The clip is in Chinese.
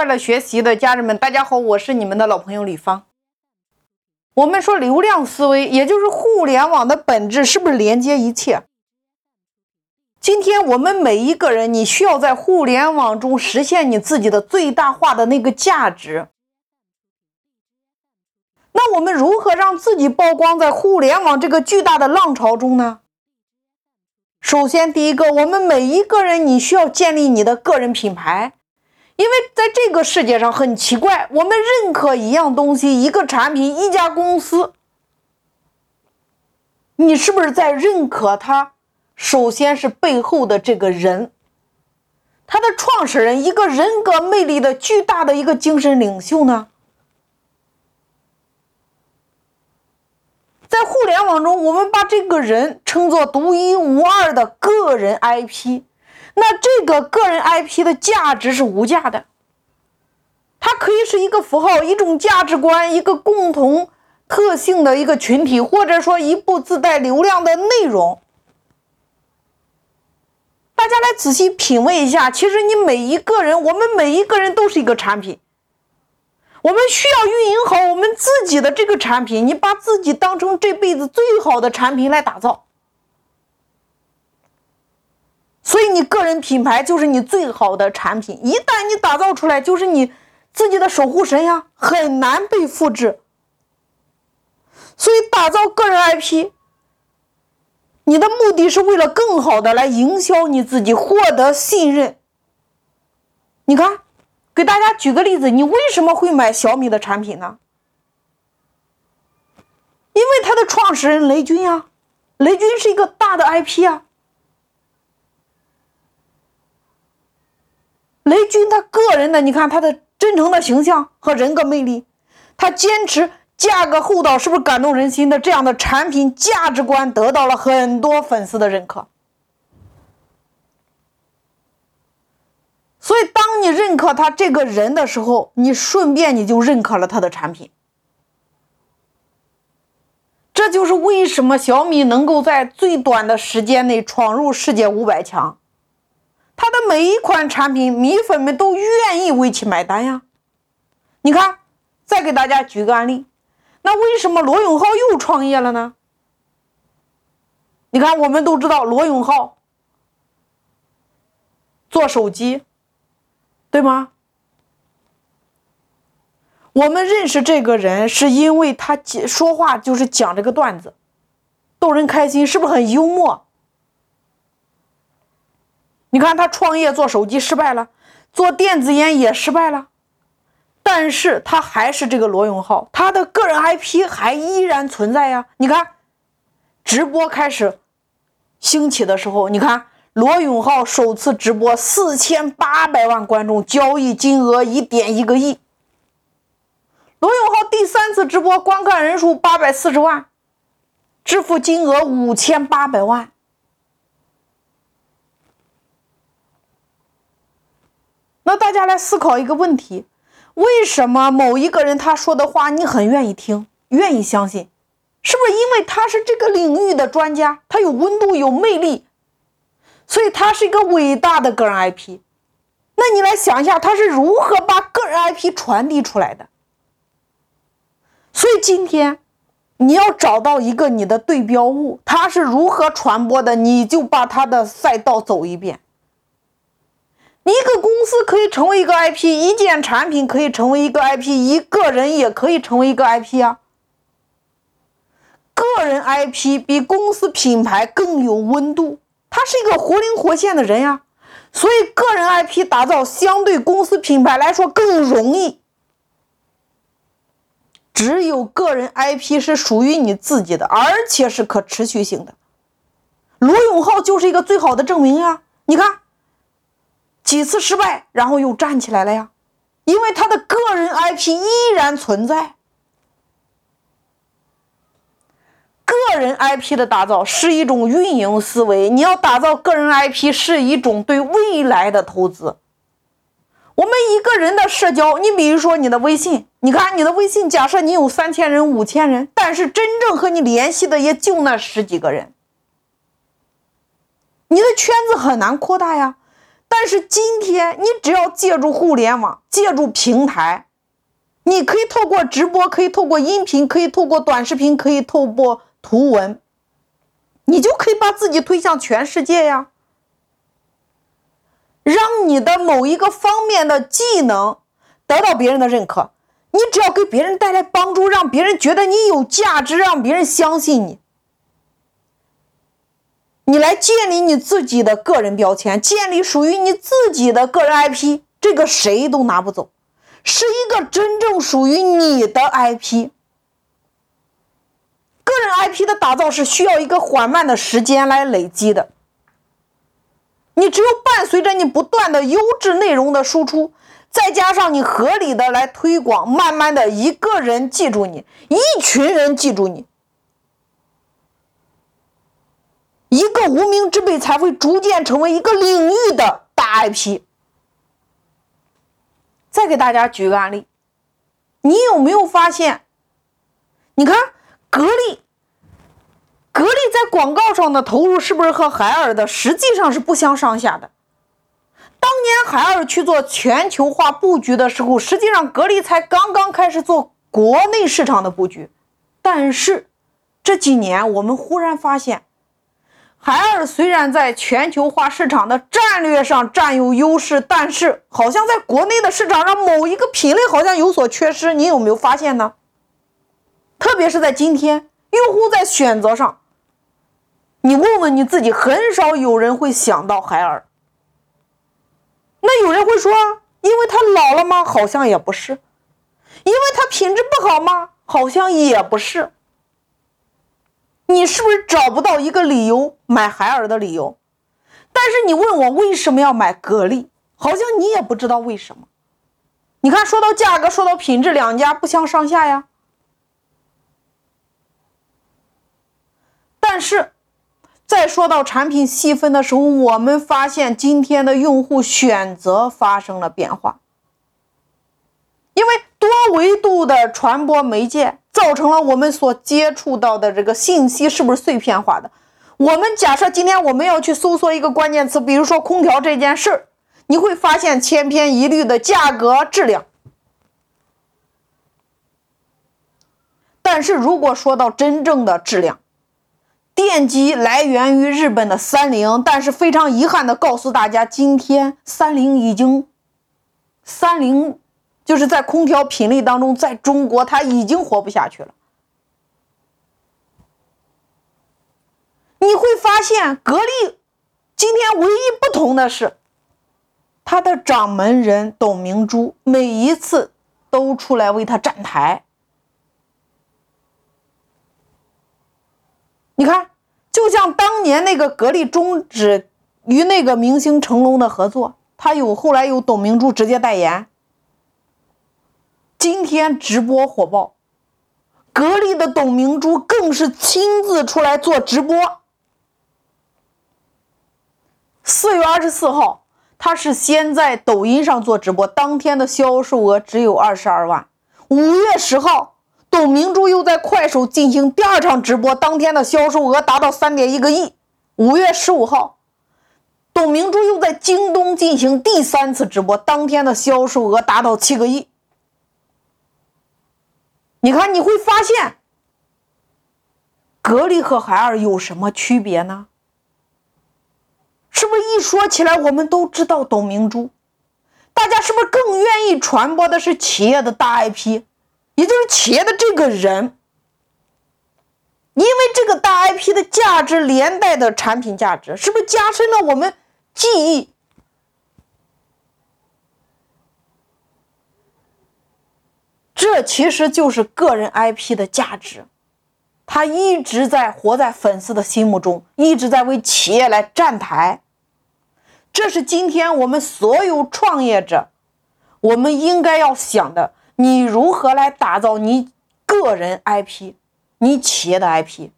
快乐学习的家人们，大家好，我是你们的老朋友李芳。我们说流量思维，也就是互联网的本质，是不是连接一切？今天我们每一个人，你需要在互联网中实现你自己的最大化的那个价值。那我们如何让自己曝光在互联网这个巨大的浪潮中呢？首先，第一个，我们每一个人，你需要建立你的个人品牌，因为在这个世界上很奇怪，我们认可一样东西、一个产品、一家公司，你是不是在认可它？首先是背后的这个人，他的创始人，一个人格魅力的巨大的一个精神领袖呢？在互联网中，我们把这个人称作独一无二的个人 IP，那这个个人 IP 的价值是无价的。它可以是一个符号、一种价值观、一个共同特性的一个群体，或者说一部自带流量的内容。大家来仔细品味一下，其实你每一个人，我们每一个人都是一个产品。我们需要运营好我们自己的这个产品，你把自己当成这辈子最好的产品来打造。所以，你个人品牌就是你最好的产品，一旦你打造出来，就是你自己的守护神呀，很难被复制。所以，打造个人 IP，你的目的是为了更好的来营销你自己，获得信任。你看。给大家举个例子，你为什么会买小米的产品呢？因为它的创始人雷军呀，雷军是一个大的 IP 啊。雷军他个人的，你看他的真诚的形象和人格魅力，他坚持价格厚道，是不是感动人心的？这样的产品价值观得到了很多粉丝的认可。所以，当你认可他这个人的时候，你顺便你就认可了他的产品。这就是为什么小米能够在最短的时间内闯入世界五百强。他的每一款产品，米粉们都愿意为其买单呀。你看，再给大家举个案例，那为什么罗永浩又创业了呢？你看，我们都知道罗永浩做手机。对吗？我们认识这个人是因为他讲说话就是讲这个段子，逗人开心，是不是很幽默？你看他创业做手机失败了，做电子烟也失败了，但是他还是这个罗永浩，他的个人 IP 还依然存在呀。你看，直播开始兴起的时候，你看。罗永浩首次直播四千八百万观众，交易金额一点一个亿。罗永浩第三次直播观看人数八百四十万，支付金额五千八百万。那大家来思考一个问题：为什么某一个人他说的话你很愿意听、愿意相信？是不是因为他是这个领域的专家，他有温度、有魅力？所以他是一个伟大的个人 IP，那你来想一下，他是如何把个人 IP 传递出来的？所以今天你要找到一个你的对标物，他是如何传播的，你就把他的赛道走一遍。一个公司可以成为一个 IP，一件产品可以成为一个 IP，一个人也可以成为一个 IP 啊。个人 IP 比公司品牌更有温度。他是一个活灵活现的人呀，所以个人 IP 打造相对公司品牌来说更容易。只有个人 IP 是属于你自己的，而且是可持续性的。罗永浩就是一个最好的证明呀！你看，几次失败，然后又站起来了呀，因为他的个人 IP 依然存在。个人 IP 的打造是一种运营思维，你要打造个人 IP 是一种对未来的投资。我们一个人的社交，你比如说你的微信，你看你的微信，假设你有三千人、五千人，但是真正和你联系的也就那十几个人，你的圈子很难扩大呀。但是今天，你只要借助互联网，借助平台，你可以透过直播，可以透过音频，可以透过短视频，可以透过图文，你就可以把自己推向全世界呀。让你的某一个方面的技能得到别人的认可，你只要给别人带来帮助，让别人觉得你有价值，让别人相信你。你来建立你自己的个人标签，建立属于你自己的个人 IP，这个谁都拿不走，是一个真正属于你的 IP。个人 IP 的打造是需要一个缓慢的时间来累积的，你只有伴随着你不断的优质内容的输出，再加上你合理的来推广，慢慢的一个人记住你，一群人记住你。一个无名之辈才会逐渐成为一个领域的大 IP。再给大家举个案例，你有没有发现？你看格力，格力在广告上的投入是不是和海尔的实际上是不相上下的？当年海尔去做全球化布局的时候，实际上格力才刚刚开始做国内市场的布局，但是这几年我们忽然发现。海尔虽然在全球化市场的战略上占有优势，但是好像在国内的市场上某一个品类好像有所缺失。你有没有发现呢？特别是在今天，用户在选择上，你问问你自己，很少有人会想到海尔。那有人会说，因为它老了吗？好像也不是。因为它品质不好吗？好像也不是。你是不是找不到一个理由买海尔的理由？但是你问我为什么要买格力，好像你也不知道为什么。你看，说到价格，说到品质，两家不相上下呀。但是，再说到产品细分的时候，我们发现今天的用户选择发生了变化，因为多维度的传播媒介。造成了我们所接触到的这个信息是不是碎片化的？我们假设今天我们要去搜索一个关键词，比如说空调这件事儿，你会发现千篇一律的价格、质量。但是如果说到真正的质量，电机来源于日本的三菱，但是非常遗憾的告诉大家，今天三菱已经三菱。就是在空调品类当中，在中国它已经活不下去了。你会发现，格力今天唯一不同的是，他的掌门人董明珠每一次都出来为他站台。你看，就像当年那个格力终止与那个明星成龙的合作，他有后来有董明珠直接代言。今天直播火爆，格力的董明珠更是亲自出来做直播。四月二十四号，他是先在抖音上做直播，当天的销售额只有二十二万。五月十号，董明珠又在快手进行第二场直播，当天的销售额达到三点一个亿。五月十五号，董明珠又在京东进行第三次直播，当天的销售额达到七个亿。你看，你会发现，格力和海尔有什么区别呢？是不是一说起来，我们都知道董明珠？大家是不是更愿意传播的是企业的大 IP，也就是企业的这个人？因为这个大 IP 的价值连带的产品价值，是不是加深了我们记忆？这其实就是个人 IP 的价值，他一直在活在粉丝的心目中，一直在为企业来站台。这是今天我们所有创业者，我们应该要想的：你如何来打造你个人 IP，你企业的 IP？